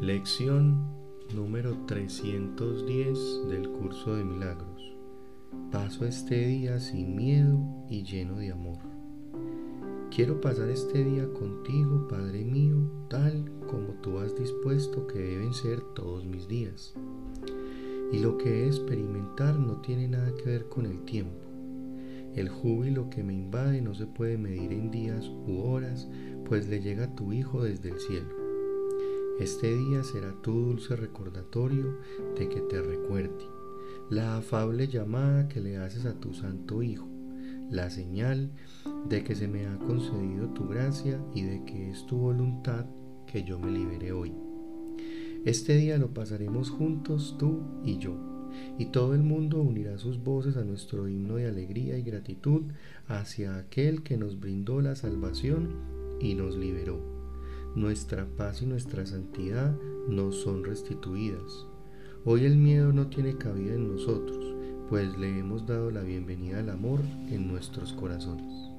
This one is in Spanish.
Lección número 310 del curso de milagros. Paso este día sin miedo y lleno de amor. Quiero pasar este día contigo, Padre mío, tal como tú has dispuesto que deben ser todos mis días. Y lo que he experimentar no tiene nada que ver con el tiempo. El júbilo que me invade no se puede medir en días u horas, pues le llega a tu Hijo desde el cielo. Este día será tu dulce recordatorio de que te recuerde, la afable llamada que le haces a tu Santo Hijo, la señal de que se me ha concedido tu gracia y de que es tu voluntad que yo me libere hoy. Este día lo pasaremos juntos tú y yo, y todo el mundo unirá sus voces a nuestro himno de alegría y gratitud hacia aquel que nos brindó la salvación y nos liberó nuestra paz y nuestra santidad nos son restituidas. Hoy el miedo no tiene cabida en nosotros, pues le hemos dado la bienvenida al amor en nuestros corazones.